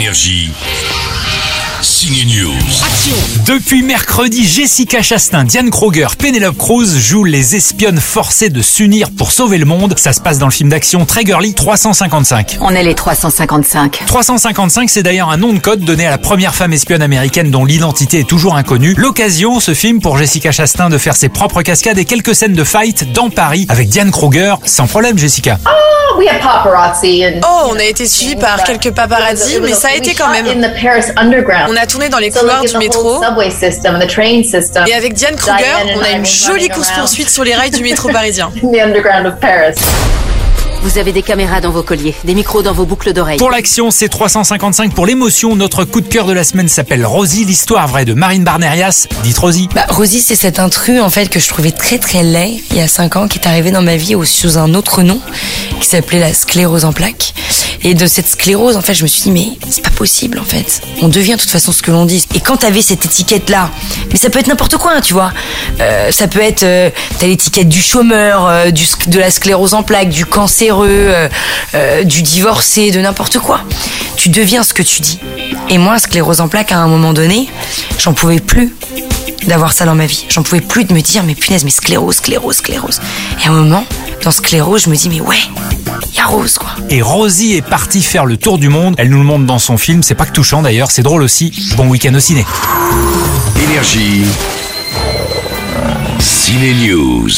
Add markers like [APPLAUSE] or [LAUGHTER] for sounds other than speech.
Énergie. Signe News. Depuis mercredi, Jessica Chastain, Diane Kruger, Penelope Cruz jouent les espionnes forcées de s'unir pour sauver le monde. Ça se passe dans le film d'action très girly 355. On est les 355. 355, c'est d'ailleurs un nom de code donné à la première femme espionne américaine dont l'identité est toujours inconnue. L'occasion, ce film, pour Jessica Chastain de faire ses propres cascades et quelques scènes de fight dans Paris avec Diane Kruger. Sans problème, Jessica. we had paparazzi and Oh, on a été suivi par quelques paparazzi, mais ça a été quand même. in the Paris underground. On a tourné dans les couloirs du métro. Et avec Diane Kruger, on a une jolie course-poursuite sur les rails du métro parisien. [LAUGHS] in the underground of Paris. Vous avez des caméras dans vos colliers, des micros dans vos boucles d'oreilles. Pour l'action, c'est 355. Pour l'émotion, notre coup de cœur de la semaine s'appelle Rosie, l'histoire vraie de Marine Barnerias. Dites Rosie. Bah, Rosie, c'est cet intrus en fait que je trouvais très très laid il y a 5 ans, qui est arrivé dans ma vie sous un autre nom, qui s'appelait la sclérose en plaques. Et de cette sclérose, en fait, je me suis dit, mais c'est pas possible en fait. On devient de toute façon ce que l'on dit. Et quand t'avais cette étiquette-là, mais ça peut être n'importe quoi, hein, tu vois. Euh, ça peut être, euh, t'as l'étiquette du chômeur, euh, de la sclérose en plaques, du cancéreux, euh, du divorcé, de n'importe quoi. Tu deviens ce que tu dis. Et moi, sclérose en plaques, à un moment donné, j'en pouvais plus d'avoir ça dans ma vie. J'en pouvais plus de me dire, mais punaise, mais sclérose, sclérose, sclérose. Et à un moment, dans sclérose, je me dis, mais ouais, il y a Rose, quoi. Et Rosie est partie faire le tour du monde. Elle nous le montre dans son film. C'est pas que touchant d'ailleurs, c'est drôle aussi. Bon week-end au ciné. Énergie. Ciné News.